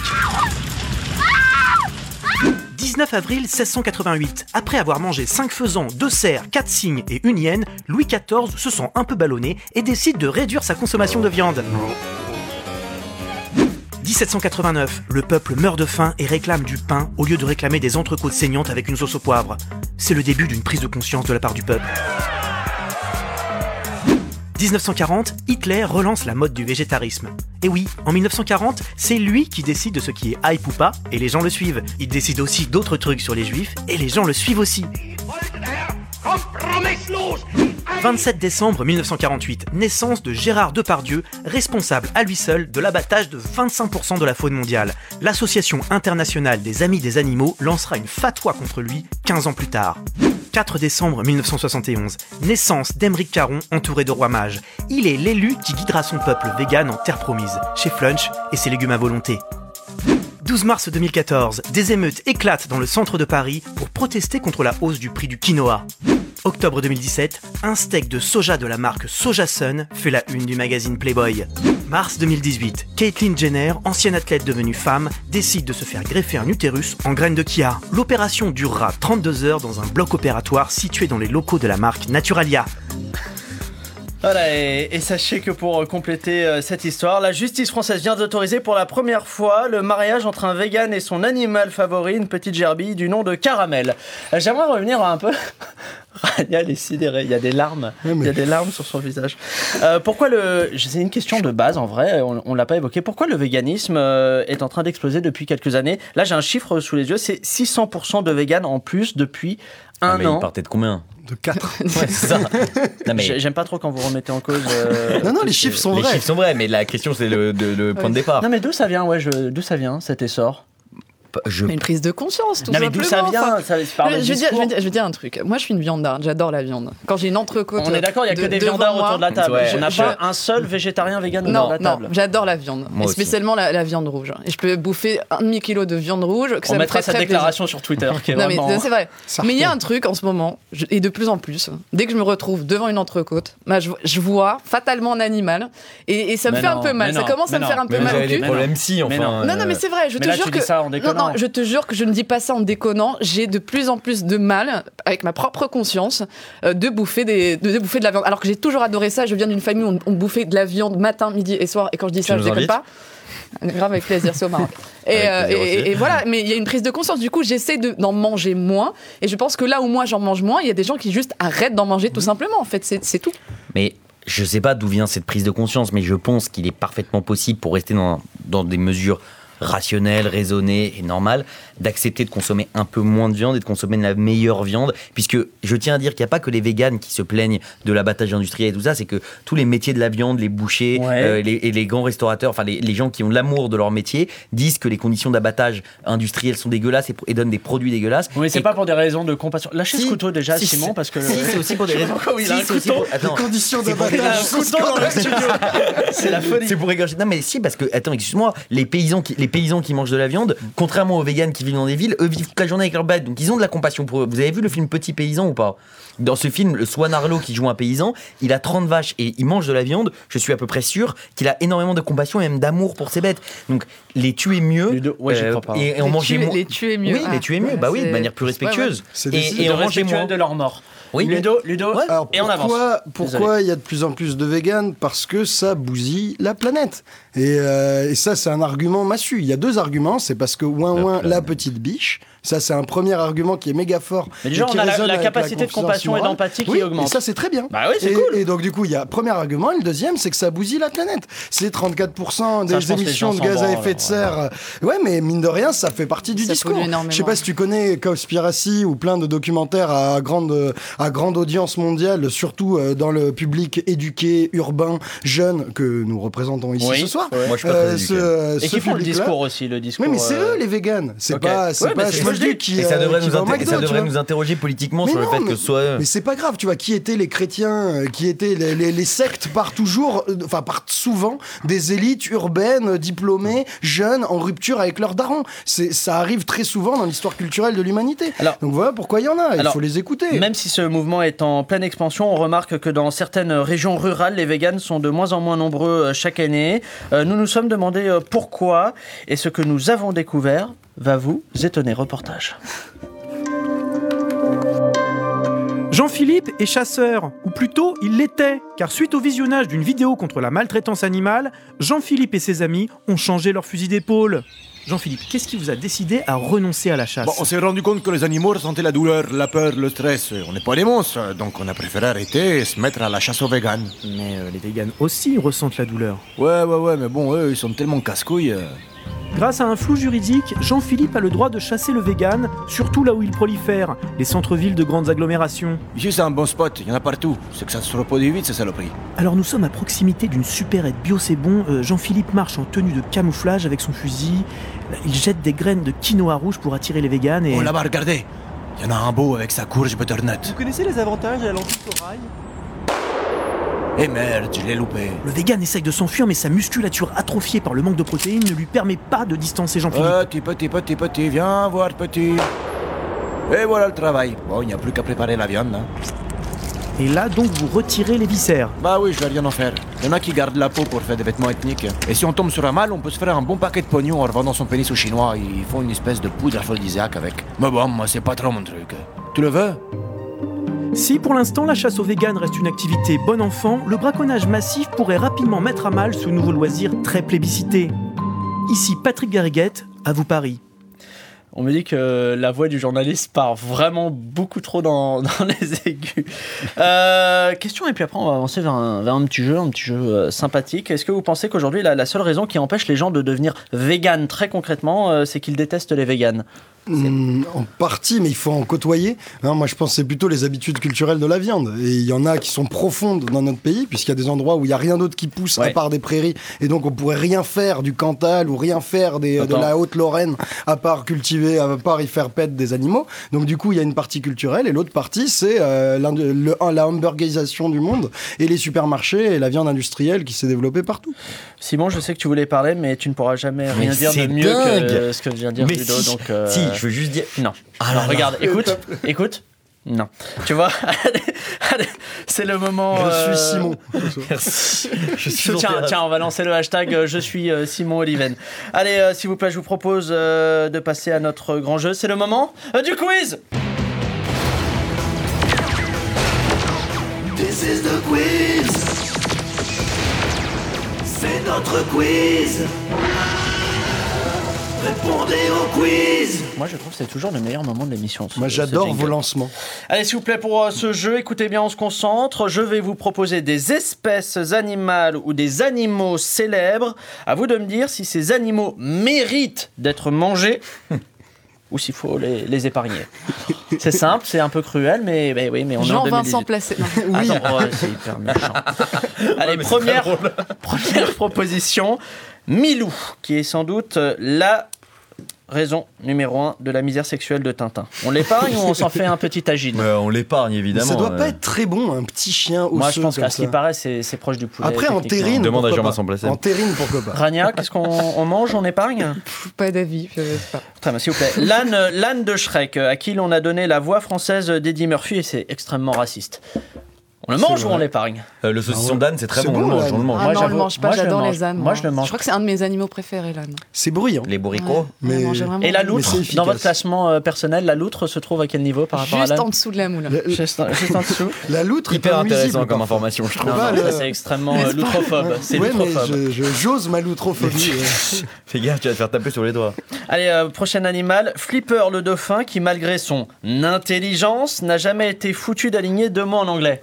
19 avril 1688, après avoir mangé 5 faisans, 2 cerfs, 4 cygnes et une hyène, Louis XIV se sent un peu ballonné et décide de réduire sa consommation de viande. 1789, le peuple meurt de faim et réclame du pain au lieu de réclamer des entrecôtes saignantes avec une sauce au poivre. C'est le début d'une prise de conscience de la part du peuple. 1940, Hitler relance la mode du végétarisme. Et oui, en 1940, c'est lui qui décide de ce qui est hype ou pas, et les gens le suivent. Il décide aussi d'autres trucs sur les juifs, et les gens le suivent aussi. 27 décembre 1948, naissance de Gérard Depardieu, responsable à lui seul de l'abattage de 25% de la faune mondiale. L'Association internationale des amis des animaux lancera une fatwa contre lui 15 ans plus tard. 4 décembre 1971, naissance d'Emeric Caron entouré de rois mages. Il est l'élu qui guidera son peuple vegan en terre promise, chez Flunch et ses légumes à volonté. 12 mars 2014, des émeutes éclatent dans le centre de Paris pour protester contre la hausse du prix du quinoa. Octobre 2017, un steak de soja de la marque Sojasun fait la une du magazine Playboy. Mars 2018, Caitlyn Jenner, ancienne athlète devenue femme, décide de se faire greffer un utérus en graines de chia. L'opération durera 32 heures dans un bloc opératoire situé dans les locaux de la marque Naturalia. Voilà, et, et sachez que pour euh, compléter euh, cette histoire, la justice française vient d'autoriser pour la première fois le mariage entre un vegan et son animal favori, une petite gerbille du nom de Caramel. Euh, J'aimerais revenir un peu, Rania, elle est sidérée. Il y a des larmes. Mais- Il y a des larmes sur son visage. Euh, pourquoi le. C'est une question de base en vrai, on, on l'a pas évoqué. Pourquoi le véganisme euh, est en train d'exploser depuis quelques années? Là, j'ai un chiffre sous les yeux c'est 600% de véganes en plus depuis Ah, un mais an. il partait de combien? De 4. Ouais, c'est ça. Non, mais J'ai- J'aime pas trop quand vous remettez en cause. euh, Non, non, les chiffres sont les vrais. chiffres sont vrais, mais la question c'est le, de- le point de départ. Non, mais d'où ça vient? Ouais, je- d'où ça vient cet essor? Je Mais une prise de conscience, tout Non, mais d'où ça simplement. vient Ça- par je, le je veux dire, je, discours. veux dire, je veux dire un truc. Moi, je suis une viandarde. J'adore la viande. Quand j'ai une entrecôte. On est d'accord, il y a que de- des viandards moi- autour de la table. Ouais. On n'a Je- pas un seul végétarien vegan autour Non, de la non, table. j'adore la viande. Moi et aussi. spécialement la, la viande rouge. Et je peux bouffer un demi-kilo de viande rouge. Que ça On me mettra cette très déclaration sur Twitter qui est. Non, mais c'est vrai. Ça Mais il y a un truc en ce moment, je- et de plus en plus, dès que je me retrouve devant une entrecôte, bah, je, je vois fatalement un animal. Et, et ça me Mais fait non, un peu mal. Ça non, commence à me faire non. un peu mal au cul. Mais problèmes si, Mais enfin. Non, non, mais c'est vrai, je te jure que. Non, je te jure que je ne dis pas ça en déconnant. J'ai de plus en plus de mal, avec ma propre conscience, euh, de, bouffer des, de, de bouffer de la viande. Alors que j'ai toujours adoré ça. Je viens d'une famille où on, on bouffait de la viande matin, midi et soir. Et quand je dis ça, je déconne pas. Grave avec plaisir, c'est au Maroc. Et, Avec euh, et- voilà, mais il y a une prise de conscience. Du coup, j'essaie de- d'en manger moins. Et je pense que là où moi j'en mange moins, il y a des gens qui juste arrêtent d'en manger tout simplement. En fait, c'est c'est tout. Mais je sais pas d'où vient cette prise de conscience, mais je pense qu'il est parfaitement possible pour rester dans, dans des mesures rationnelles, raisonnées et normales, d'accepter de consommer un peu moins de viande et de consommer de la meilleure viande. Puisque je tiens à dire qu'il n'y a pas que les véganes qui se plaignent de l'abattage industriel et tout ça, c'est que tous les métiers de la viande, les bouchers Ouais. euh, les, et les grands restaurateurs, enfin les, les gens qui ont l'amour de leur métier, disent que les conditions d'abattage industriel sont dégueulasses et, et donnent des produits dégueulasses. Oui, c'est pas pour des raisons de compassion. Lâchez Si, ce couteau déjà, si, Simon, si, parce que. Si, c'est aussi pour des raisons. a Si, c'est aussi pour- Attends. Les conditions d'abattage. C'est la folie. C'est pour égorger. Non, mais si, parce que, attends, excuse-moi, les paysans, qui, les paysans qui mangent de la viande, contrairement aux véganes qui vivent dans des villes, eux vivent toute la journée avec leurs bêtes. Donc, ils ont de la compassion pour eux. Vous avez vu le film Petit Paysan ou pas? Dans ce film, le Swan Arlo qui joue un paysan, il a 30 vaches et il mange de la viande. Je suis à peu près sûr qu'il a énormément de compassion et même d'amour pour ses bêtes. Donc, les tuer mieux. Ouais, j'y euh, crois pas. Et, et en les, manger tuer, moins. les tuer mieux. Oui, Ah, les tuer mieux. Bah oui, de manière plus ouais, respectueuse. Et, et en manger respectueux moins. de leur mort. Oui, mais- Ludo, Ludo, Alors et on avance. pourquoi, pourquoi il y a de plus en plus de véganes Parce que ça bousille la planète. Et, euh, et ça, c'est un argument massu. Il y a deux arguments. C'est parce que ouin ouin, la petite biche. Ça, c'est un premier argument qui est méga fort. Mais déjà, et qui on a la, capacité de compassion et d'empathie qui Oui, augmente. Et ça, c'est très bien. Bah oui, c'est et, cool. et donc, du coup, il y a premier argument. Et le deuxième, c'est que ça bousille la planète. C'est 34% des Ça, émissions de gaz à effet de serre. Ouais, mais mine de rien, ça fait partie du Ça discours. Je sais pas si tu connais Conspiracy ou plein de documentaires à grande, à grande audience mondiale, surtout euh, dans le public éduqué, urbain, jeune que nous représentons ici Oui. ce soir. Ouais. Moi, je suis pas très Euh, ce, Et ce qui font le discours aussi, le discours. Oui, mais c'est euh, eux les véganes. C'est ok. pas, c'est Ouais, mais pas qui, Et ça euh, devrait, qui nous, inter- et ça devrait interroger politiquement Mais sur le fait mais- que ce soit eux. Mais c'est pas grave, tu vois, qui étaient les chrétiens, euh, qui étaient les, les- les sectes par toujours, euh, enfin par souvent, des élites urbaines, euh, diplômées, jeunes, en rupture avec leurs darons. C'est, ça arrive très souvent dans l'histoire culturelle de l'humanité. Alors- Donc voilà pourquoi il y en a, il Alors, faut les écouter. Même si ce mouvement est en pleine expansion, on remarque que dans certaines régions rurales, les véganes sont de moins en moins nombreux euh, chaque année. Euh, nous nous sommes demandé euh, pourquoi et ce que nous avons découvert va vous étonner. Reportage. Jean-Philippe est chasseur, ou plutôt il l'était, car suite au visionnage d'une vidéo contre la maltraitance animale, Jean-Philippe et ses amis ont changé leur fusil d'épaule. Jean-Philippe, qu'est-ce qui vous a décidé à renoncer à la chasse? Bon, on s'est rendu compte que les animaux ressentaient la douleur, la peur, le stress. On n'est pas des monstres, donc on a préféré arrêter et se mettre à la chasse aux véganes. Mais euh, les véganes aussi ressentent la douleur. Ouais, ouais, ouais, mais bon, eux, ils sont tellement casse-couilles. euh. Grâce à un flou juridique, Jean-Philippe a le droit de chasser le vegan, surtout là où il prolifère, les centres-villes de grandes agglomérations. Ici, c'est un bon spot, il y en a partout. C'est que ça se reproduit vite, ces saloperies. Alors nous sommes à proximité d'une supérette bio, c'est bon. Euh, Jean-Philippe marche en tenue de camouflage avec son fusil. Il jette des graines de quinoa rouge pour attirer les véganes et... Oh, là-bas, regardez Il y en a un beau avec sa courge butternut. connaissez les avantages à l'antique rail Eh merde, je l'ai loupé. Le vegan essaye de s'enfuir mais sa musculature atrophiée par le manque de protéines ne lui permet pas de distancer Jean-Philippe. Petit, petit, petit, petit, viens voir, petit. Et voilà le travail. Bon, il n'y a plus qu'à préparer la viande. hein. Et là donc vous retirez les viscères. Bah oui, je vais rien en faire. Il y en a qui gardent la peau pour faire des vêtements ethniques. Et si on tombe sur un mal, on peut se faire un bon paquet de pognon en revendant son pénis aux Chinois. Ils font une espèce de poudre aphrodisiaque avec. Mais bon, moi, c'est pas trop mon truc. Tu le veux? Si pour l'instant la chasse aux véganes reste une activité bon enfant, le braconnage massif pourrait rapidement mettre à mal ce nouveau loisir très plébiscité. Ici Patrick Garriguette, à vous Paris. On me dit que la voix du journaliste part vraiment beaucoup trop dans, les aigus. Euh, question, et puis après on va avancer vers un, petit jeu, un petit jeu euh, sympathique. Est-ce que vous pensez qu'aujourd'hui la, la seule raison qui empêche les gens de devenir vegan très concrètement, euh, c'est qu'ils détestent les véganes? Hmm, en partie, mais il faut en côtoyer. Hein, moi, je pense que c'est plutôt les habitudes culturelles de la viande. Et il y en a qui sont profondes dans notre pays, puisqu'il y a des endroits où il n'y a rien d'autre qui pousse à part des prairies. Et donc, on pourrait rien faire du Cantal ou rien faire des, de la Haute-Lorraine à part cultiver, à part y faire pète des animaux. Donc, du coup, il y a une partie culturelle. Et l'autre partie, c'est euh, le- la hamburgerisation du monde et les supermarchés et la viande industrielle qui s'est développée partout. Simon, je sais que tu voulais parler, mais tu ne pourras jamais rien Mais dire de mieux que ce que vient de dire Mais Ludo. si, donc, euh, si, je veux juste dire. Non. Ah Alors, là là. regarde, écoute, écoute. Non. Tu vois, allez, allez, c'est le moment. Je euh, suis Simon. Merci. Je suis tiens, tiens, on va lancer le hashtag euh, Je suis euh, Simon Oliven. Allez, euh, s'il vous plaît, je vous propose euh, de passer à notre grand jeu. C'est le moment euh, du quiz This is the quiz. C'est notre quiz. Répondez au quiz. Moi, je trouve que c'est toujours le meilleur moment de l'émission. Moi, j'adore vos lancements. Allez, s'il vous plaît, pour euh, ce jeu, écoutez bien, on se concentre. Je vais vous proposer des espèces animales ou des animaux célèbres. À vous de me dire si ces animaux méritent d'être mangés ou s'il faut les, les épargner. C'est simple, c'est un peu cruel, mais, mais oui, mais on est en Jean-Vincent 2018. Placé. Non. Oui. Attends, ouais, c'est hyper méchant. Allez, première, première proposition. Milou, qui est sans doute la raison numéro un de la misère sexuelle de Tintin. On l'épargne ou on s'en fait un petit agile Ouais, on l'épargne Mais évidemment. ça doit euh. pas être très bon, un petit chien osseux Moi, je pense qu'à ce qui paraît, c'est c'est proche du poulet. Après, en terrine, Demande à Jean-Vincent. En terrine, pourquoi pas Rania, qu'est-ce qu'on on mange On épargne? Pas d'avis. je sais pas. Très bien, s'il vous plaît. L'âne, l'âne de Shrek, euh, à qui l'on a donné la voix française d'Eddie Murphy, et c'est extrêmement raciste. On le mange ou on l'épargne Euh, le saucisson Ah d'âne, c'est très bon, on le bon, mange, on le mange. Ah Moi, non, on le j'avoue- mange pas, moi, je le j'adore mange. les ânes. Moi, je le mange. Je crois que c'est un de mes animaux préférés, l'âne. C'est bruyant. Les bourricots. Mais- Ouais, j'ai vraiment Et la loutre, dans votre classement euh, personnel, la loutre se trouve à quel niveau par rapport Juste à l'âne en dessous de la moule. Le- juste, juste en dessous La loutre est Hyper intéressant comme parfois. information, je trouve. Non, le- ça c'est extrêmement euh, loutrephobe. C'est Ouais, mais je- je- j'ose ma loutrophobie. euh. Fais gaffe, tu vas te faire taper sur les doigts. Allez, euh, prochain animal, Flipper le dauphin, qui malgré son intelligence n'a jamais été foutu d'aligner deux mots en anglais.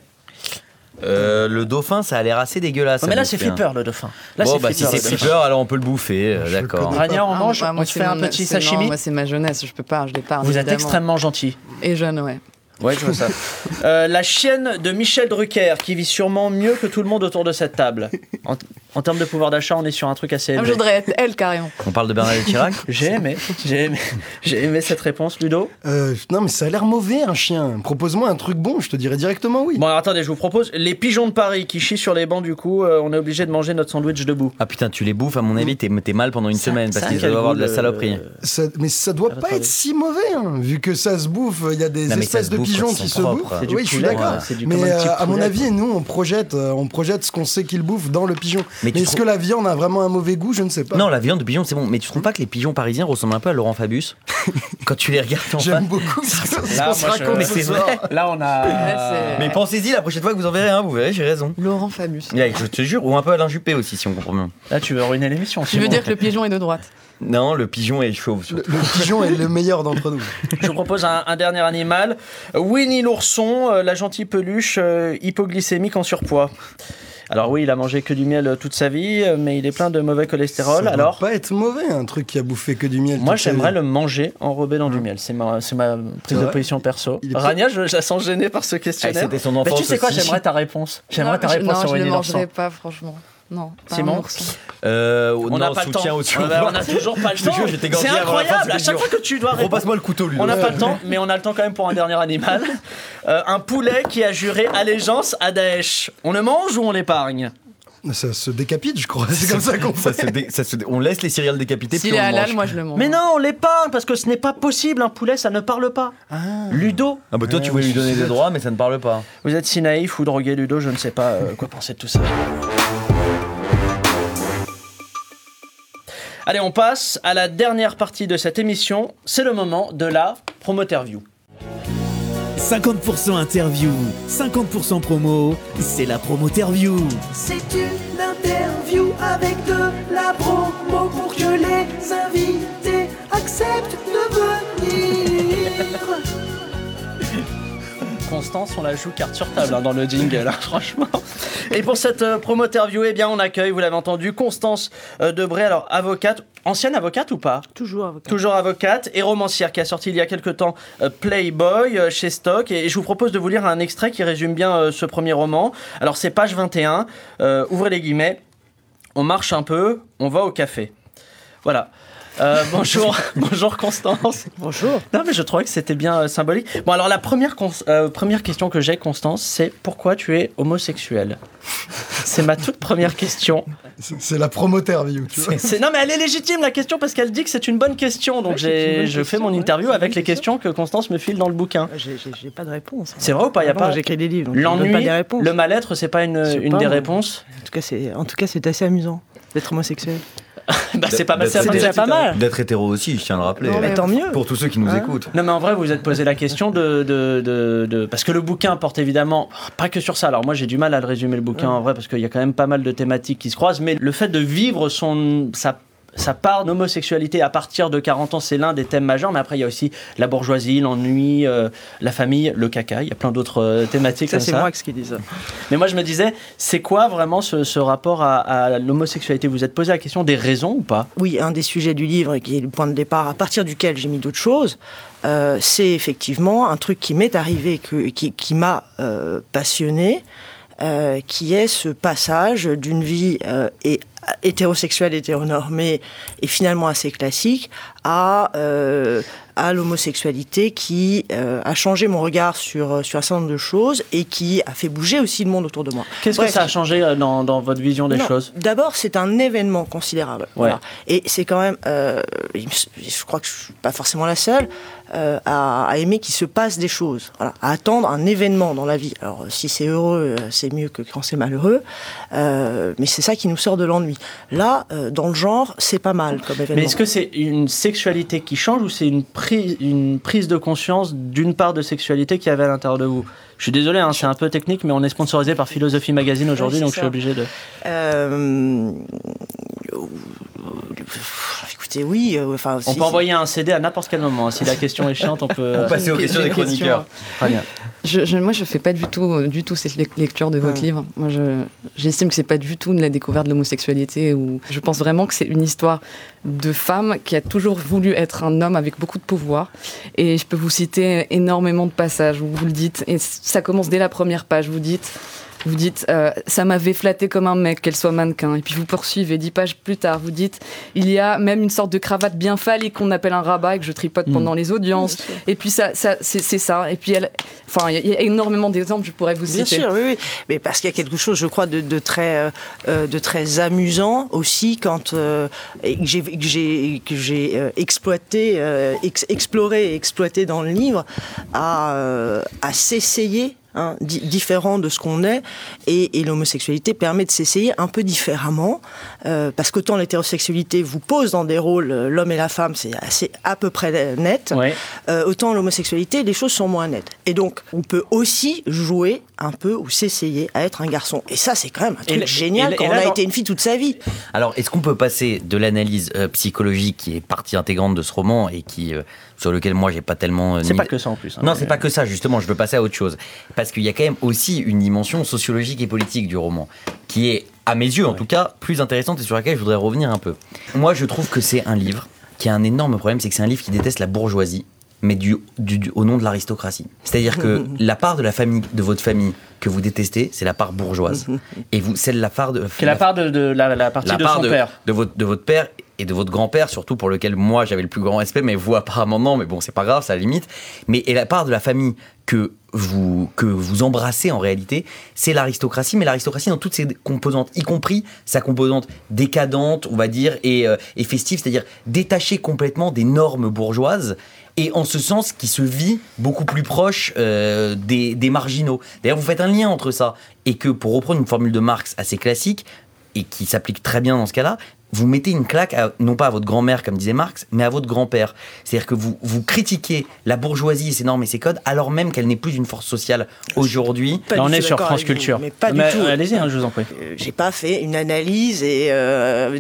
Euh, le dauphin, ça a l'air assez dégueulasse. À mais là c'est. Flipper le dauphin. Là Bon, c'est bah si Flipper. c'est le dauphin. Flipper, alors on peut le bouffer, euh, d'accord. Rania, on Ah, mange, on moi, se c'est fait un petit c'est- non, sashimi. Moi, c'est ma jeunesse, je peux pas, je l'épargne. Vous êtes extrêmement gentil. Et jeune, ouais. Ouais, je vois ça. Euh, la chienne de Michel Drucker, qui vit sûrement mieux que tout le monde autour de cette table. En, termes de pouvoir d'achat, on est sur un truc assez Ah, Je élevé. voudrais être elle, carrément. On parle de Bernadette Chirac J'ai aimé, j'ai aimé, j'ai aimé cette réponse, Ludo. Euh, non, mais ça a l'air mauvais, un chien. Propose-moi un truc bon, je te dirais directement oui. Bon, alors, attendez, je vous propose les pigeons de Paris qui chient sur les bancs. Du coup, euh, on est obligé de manger notre sandwich debout. Ah putain, tu les bouffes, à mon avis, t'es t'es mal pendant une Ça- semaine ça parce a qu'ils doivent avoir de la saloperie. Ça- mais ça doit À pas être si mauvais, hein, vu que ça se bouffe. Il y a des Non, espèces de pigeons qui se bouffent. Oui, je suis d'accord. ouais, Mais euh, à mon avis, nous, on projette, euh, on projette ce qu'on sait qu'il bouffe dans le pigeon. Mais est-ce trouves- que la viande a vraiment un mauvais goût? Je ne sais pas. Non, la viande de pigeon, c'est bon. Mais tu trouves pas que les pigeons parisiens ressemblent un peu à Laurent Fabius? Quand tu les regardes en J'aime beaucoup ce qu'on Là, se moi, je- raconte ce soir. Là, on a. Mais pensez-y la prochaine fois que vous en verrez un, vous verrez, j'ai raison. Laurent Fabius. Ouais, je te jure, ou un peu Alain Juppé aussi, si on comprend bien. Là, tu veux ruiner l'émission. Tu veux dire que le pigeon est de droite? Non, le pigeon est chauve. Le, surtout. le pigeon est le meilleur d'entre nous. Je vous propose un, un dernier animal. Winnie l'ourson, euh, la gentille peluche euh, hypoglycémique en surpoids. Alors oui, il a mangé que du miel euh, toute sa vie, euh, mais il est plein de mauvais cholestérol. Ça Alors, doit pas être mauvais, un truc qui a bouffé que du miel. moi, j'aimerais le manger enrobé dans du miel. C'est ma, c'est ma prise de position perso. Rania, je, je la sens gênée par ce Ah, questionnaire. C'était son Mais enfance. tu sais quoi, j'aimerais ta réponse. J'aimerais Non, ta je- réponse Non, sur je ne mangerai pas, franchement. Non. Simon. Euh, On n'a pas le soutien temps. au On a, on a toujours pas le temps. C'est incroyable. À chaque fois que tu dois répondre. Repasse-moi le couteau, lui. On n'a pas le temps, mais on a le temps quand même pour un dernier animal. Euh, un poulet qui a juré allégeance à Daesh. On le mange ou on l'épargne? Ça se décapite, je crois. C'est comme ça qu'on Ça fait. se dé- ça se dé- On laisse les céréales décapitées S'il est halal, moi je le mange. Mais non, on l'épargne parce que ce n'est pas possible. Un poulet, ça ne parle pas. Ludo, Ah bah toi tu voulais lui donner des droits mais ça ne parle pas. vous êtes si naïf ou drogué, Ludo, je ne sais pas euh, quoi penser de tout ça. Allez, on passe à la dernière partie de cette émission. C'est le moment de la promoterview. 50% interview, 50% promo, c'est la promoterview. C'est une interview avec de la promo pour que les invités accepte de venir. Constance, on la joue carte sur table hein, dans le jingle, là, franchement. Et pour cette euh, promo interview, eh bien, on accueille, vous l'avez entendu, Constance euh, Debré, alors avocate, ancienne avocate ou pas? Toujours avocate. Toujours avocate et romancière qui a sorti il y a quelque temps euh, Playboy euh, chez Stock. Et, je vous propose de vous lire un extrait qui résume bien ce premier roman. Alors, c'est page 21, euh, ouvrez les guillemets. On marche un peu, on va au café. Voilà. Euh, bonjour, bonjour Constance. Bonjour. Non mais je trouvais que c'était bien euh, symbolique. Bon alors la première, euh, première question que j'ai Constance, c'est pourquoi tu es homosexuel C'est ma toute première question. C'est la promoterview, tu vois. C'est- c'est- non mais elle est légitime la question parce qu'elle dit que c'est une bonne question. Donc Ouais, j'ai, je fais mon interview avec les questions que Constance me file dans le bouquin. J'ai pas de réponse. C'est vrai ou pas? Il y a Ah bon, pas J'écris des livres. L'ennui, le mal-être, c'est pas une, une pas, des réponses? En tout cas, c'est en tout cas c'est assez amusant d'être homosexuel. Bah, c'est pas mal. C'est déjà pas mal. D'être hétéro aussi, je tiens à le rappeler. Non, mais tant mieux. Pour tous ceux qui nous Hein écoutent. Non mais en vrai vous vous êtes posé la question de, de, de, de- parce que le bouquin porte évidemment pas que sur ça. Alors moi j'ai du mal à le résumer le bouquin en vrai parce qu'il y a quand même pas mal de thématiques qui se croisent. Mais le fait de vivre son sa sa part d'homosexualité à partir de 40 ans, c'est l'un des thèmes majeurs. Mais après, il y a aussi la bourgeoisie, l'ennui, euh, la famille, le caca. Il y a plein d'autres euh, thématiques Ça c'est ça. moi qui dis ça. Mais moi, je me disais, c'est quoi vraiment ce, ce rapport à, à l'homosexualité? Vous êtes posé la question des raisons ou pas? Oui, un des sujets du livre, qui est le point de départ à partir duquel j'ai mis d'autres choses, euh, c'est effectivement un truc qui m'est arrivé, que, qui, qui m'a euh, passionné, euh, qui est ce passage d'une vie euh, et hétérosexuelle, hétéronormée et finalement assez classique à, euh, à l'homosexualité qui euh, a changé mon regard sur, sur un certain nombre de choses et qui a fait bouger aussi le monde autour de moi. Qu'est-ce que ça a changé euh, dans, dans votre vision des non, choses? D'abord, c'est un événement considérable. Ouais. Voilà. Et c'est quand même, euh, je crois que je suis pas forcément la seule euh, à, à aimer qu'il se passe des choses, voilà, à attendre un événement dans la vie. Alors, si c'est heureux, euh, c'est mieux que quand c'est malheureux, euh, mais c'est ça qui nous sort de l'ennui. Là, euh, dans le genre, c'est pas mal comme événement. Mais est-ce que c'est une sexualité qui change ou c'est une prise, une prise de conscience d'une part de sexualité qui avait à l'intérieur de vous? Je suis désolé, hein, c'est un peu technique, mais on est sponsorisé par Philosophie Magazine aujourd'hui, donc je suis obligé de. Écoutez, oui. euh, Enfin, On si- peut envoyer un CD à n'importe quel moment. hein. Si la question est chiante, on peut. On passer aux questions des chroniqueurs. Très bien. Je, je- moi, je fais pas du tout, du tout cette lec- lecture de votre Ouais. livre. Moi, je, j'estime que c'est pas du tout de la découverte de l'homosexualité. Ou je pense vraiment que c'est une histoire de femme qui a toujours voulu être un homme avec beaucoup de pouvoir. Et je peux vous citer énormément de passages où vous le dites. Et ça commence dès la première page. Vous dites. Vous dites, euh, ça m'avait flatté comme un mec qu'elle soit mannequin. Et puis vous poursuivez, dix pages plus tard, vous dites, il y a même une sorte de cravate bien phallique qu'on appelle un rabat et que je tripote Mm. pendant les audiences. Et puis ça, ça c'est, c'est ça. Et puis elle, enfin, il y, a- il y a énormément d'exemples, je pourrais vous Bien citer. sûr, oui, oui. Mais parce qu'il y a quelque chose, je crois, de, de très, euh, euh, de très amusant aussi quand euh, j'ai, que j'ai, que j'ai euh, exploité, euh, ex- exploré et exploité dans le livre, à, euh, à s'essayer. Hein, di- différent de ce qu'on est et, et l'homosexualité permet de s'essayer un peu différemment euh, parce qu'autant l'hétérosexualité vous pose dans des rôles euh, l'homme et la femme c'est assez à peu près net Ouais. euh, autant l'homosexualité, les choses sont moins nettes. Et donc, on peut aussi jouer un peu ou s'essayer à être un garçon. Et ça, c'est quand même un truc génial et quand et on a été une fille toute sa vie. Alors, est-ce qu'on peut passer de l'analyse euh, psychologique qui est partie intégrante de ce roman et qui, euh, sur lequel moi j'ai pas tellement. euh, C'est mis- pas que ça en plus. hein. Non, c'est pas que ça, justement, je veux passer à autre chose. Parce qu'il y a quand même aussi une dimension sociologique et politique du roman, qui est, à mes yeux en tout cas, plus intéressante et sur laquelle je voudrais revenir un peu. Moi, je trouve que c'est un livre qui a un énorme problème, c'est que c'est un livre qui déteste la bourgeoisie, mais du, du- du- au nom de l'aristocratie. C'est-à-dire que la part de la famille, de votre famille, que vous détestez, c'est la part bourgeoise. Et vous, celle la part de. C'est la part de, de la, la partie la de part son de, père. de votre, de votre père et de votre grand-père, surtout pour lequel moi j'avais le plus grand respect, mais vous apparemment non, mais bon, c'est pas grave, ça limite. Mais et la part de la famille que vous, que vous embrassez en réalité, c'est l'aristocratie, mais l'aristocratie dans toutes ses composantes, y compris sa composante décadente, on va dire, et, euh, et festive, c'est-à-dire détachée complètement des normes bourgeoises. Et en ce sens, qui se vit beaucoup plus proche euh, des, des marginaux. D'ailleurs, vous faites un lien entre ça et que, pour reprendre une formule de Marx assez classique, et qui s'applique très bien dans ce cas-là, vous mettez une claque, à- non pas à votre grand-mère, comme disait Marx, mais à votre grand-père. C'est-à-dire que vous, vous critiquez la bourgeoisie et ses normes et ses codes, alors même qu'elle n'est plus une force sociale aujourd'hui. On du est sur France avec vous, Culture. Mais pas du Mais, tout. euh, Allez-y, hein, je vous en prie. Euh, J'ai pas fait une analyse et, euh,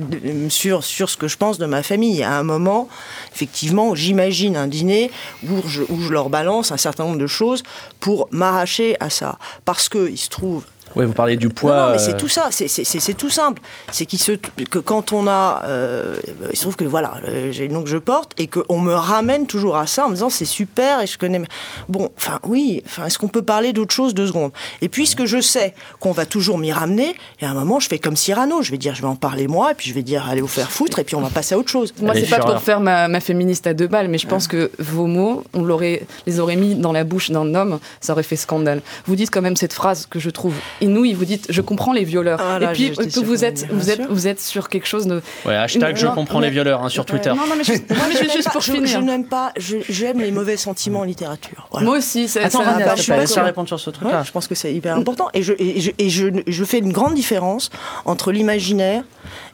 sur ce que je pense de ma famille. À un moment, effectivement, j'imagine un dîner où je, où je leur balance un certain nombre de choses pour m'arracher à ça. Parce que il se trouve Oui, vous parlez du poids. non, non, mais c'est euh, tout ça, c'est- c'est c'est- c'est tout simple. C'est qu'il se que quand on a, euh, il se trouve que voilà, euh, j'ai le nom que je porte et qu'on me ramène toujours à ça en me disant c'est super et je connais. Bon, enfin oui, enfin est-ce qu'on peut parler d'autre chose deux secondes? Et puisque je sais qu'on va toujours m'y ramener, et à un moment je fais comme Cyrano, je vais dire je vais en parler moi et puis je vais dire allez vous faire foutre et puis on va passer à autre chose. Moi, c'est pas pour faire ma, ma féministe à deux balles, mais je pense que vos mots, on l'aurait, les aurait mis dans la bouche d'un homme, ça aurait fait scandale. Vous dites quand même cette phrase que je trouve inouïe. Vous dites, je comprends les violeurs. Ah là, et puis, je- vous êtes, vous êtes, ça. vous êtes sur quelque chose de. Ouais, hashtag je comprends mais- les violeurs hein, sur Twitter. Non, non, mais je, moi, n'aime juste pas- pour je- finir. Je n'aime pas, j'aime les mauvais sentiments en littérature. Voilà. Moi aussi, c'est. Attends, bah, s'il je suis pas répondre sur ce Ouais, truc-là. je pense que c'est hyper important. Et, je, et, je, et je, je fais une grande différence entre l'imaginaire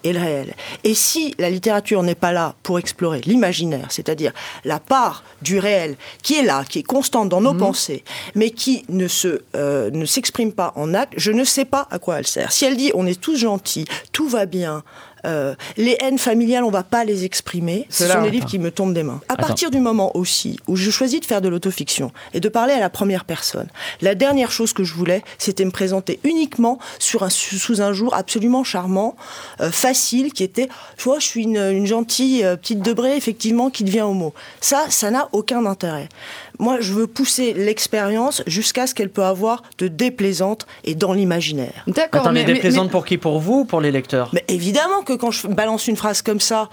et le réel. Et si la littérature n'est pas là pour explorer l'imaginaire, c'est-à-dire la part du réel qui est là, qui est constante dans nos pensées, mais qui ne se euh, ne s'exprime pas en acte, je ne sais pas à quoi elle sert. Si elle dit on est tous gentils, tout va bien. Euh, les haines familiales, on va pas les exprimer. Ce sont là, des livres qui me tombent des mains. À Attends. partir du moment aussi où je choisis de faire de l'autofiction et de parler à la première personne, la dernière chose que je voulais, c'était me présenter uniquement sur un, sous sous un jour absolument charmant, euh, facile, qui était, tu vois, je suis une, une gentille euh, petite Debré, effectivement, qui devient homo. Ça, ça n'a aucun intérêt. Moi, je veux pousser l'expérience jusqu'à ce qu'elle peut avoir de déplaisante et dans l'imaginaire. D'accord, Attends, mais, déplaisante mais- pour qui? Pour vous ou pour les lecteurs? Mais évidemment que quand je balance une phrase comme ça,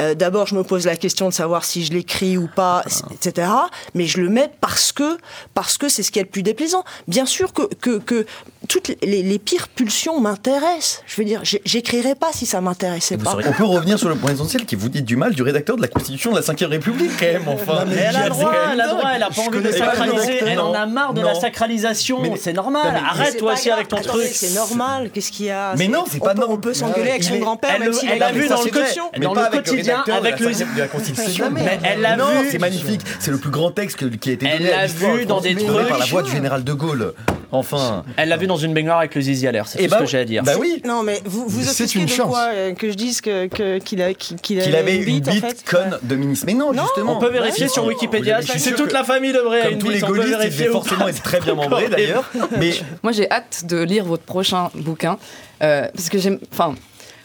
euh, d'abord je me pose la question de savoir si je l'écris ou pas, c- etc. Mais je le mets parce que parce que c'est ce qui est le plus déplaisant. Bien sûr que que, que toutes les, les pires pulsions m'intéressent. Je veux dire, j'écrirais pas si ça m'intéressait pas. On peut revenir sur le point essentiel qui vous dit du mal du rédacteur de la Constitution de la 5ème République, quand même, enfin. Mais elle a le droit, elle a le droit, elle a pas envie de sacraliser, elle en a marre de la sacralisation, Mais- c'est normal, mais- arrête toi aussi grave. avec ton truc. C'est normal. Qu'est-ce qu'il y a Mais non, c'est pas normal. On peut s'engueuler avec son grand-père, elle même s'il elle est l'a vu dans le quotidien. avec le- 5e de la Constitution. Mais elle l'a vu. c'est magnifique. C'est le plus grand texte qui a été Elle donné à l'a vu dans des transmis par la trucs. voix du général de Gaulle. Enfin. Elle l'a vu dans une baignoire avec le zizi à l'air, c'est Eh tout bah ce que oui. j'ai à dire. Bah oui. Non, mais vous vous Mais c'est offusquez une de chance. quoi euh, que je dise que que- qu'il a qu'il qu'il Qu'il avait une bite, en bite fait conne de ministre. Mais non, Non, justement. On peut vérifier Ouais. sur Wikipédia, Je suis c'est sûr toute que- la famille de Bray a Comme une tous les gaullistes, il devait forcément être très bien membré d'ailleurs. Mais Moi, j'ai hâte de lire votre prochain bouquin euh, parce que j'aime. Enfin,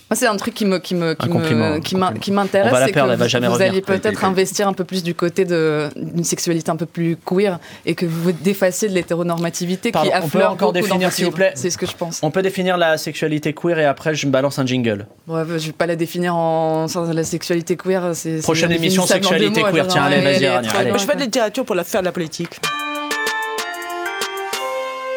moi, c'est un truc qui me qui me qui me m'intéresse. On va la c'est perdre, que elle va vous- jamais vous revenir. alliez peut-être investir un peu plus du côté de d'une sexualité un peu plus queer et que vous vous défassiez de l'hétéronormativité Pardon, qui on peut affleure encore beaucoup dans définir, s'il vous plaît C'est ce que je pense. On peut définir la sexualité queer et après je me balance un jingle. Ouais, je vais pas la définir en sans la sexualité queer. c'est- Prochaine émission, sexualité mots, queer. Tiens, allez, vas-y, allez. Je fais de la littérature pour la faire de la politique.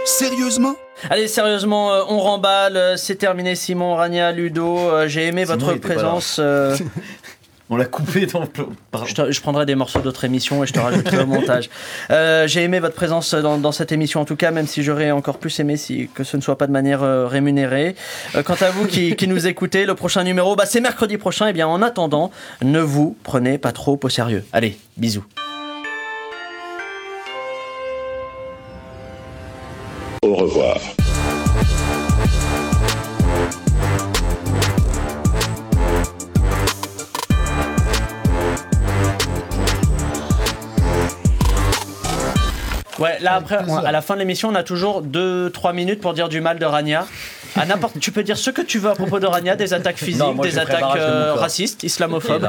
Sérieusement? Allez, sérieusement, euh, on remballe, euh, c'est terminé Simon, Rania, Ludo, euh, j'ai aimé Simon, votre il était pas là. présence. euh, on l'a coupé dans le. Pardon. Je, te- je prendrai des morceaux d'autres émissions et je te rajouterai au montage. Euh, J'ai aimé votre présence dans, dans cette émission en tout cas, même si j'aurais encore plus aimé si, que ce ne soit pas de manière euh, rémunérée. Euh, quant à vous qui, qui nous écoutez, le prochain numéro, bah, c'est mercredi prochain. Et bien en attendant, ne vous prenez pas trop au sérieux. Allez, bisous. Au revoir. Ouais, là après, on- à la fin de l'émission, on a toujours 2-3 minutes pour dire du mal de Rania. À n'importe, tu peux dire ce que tu veux à propos de Rania, des attaques physiques, Non, moi, je des attaques euh, racistes, islamophobes.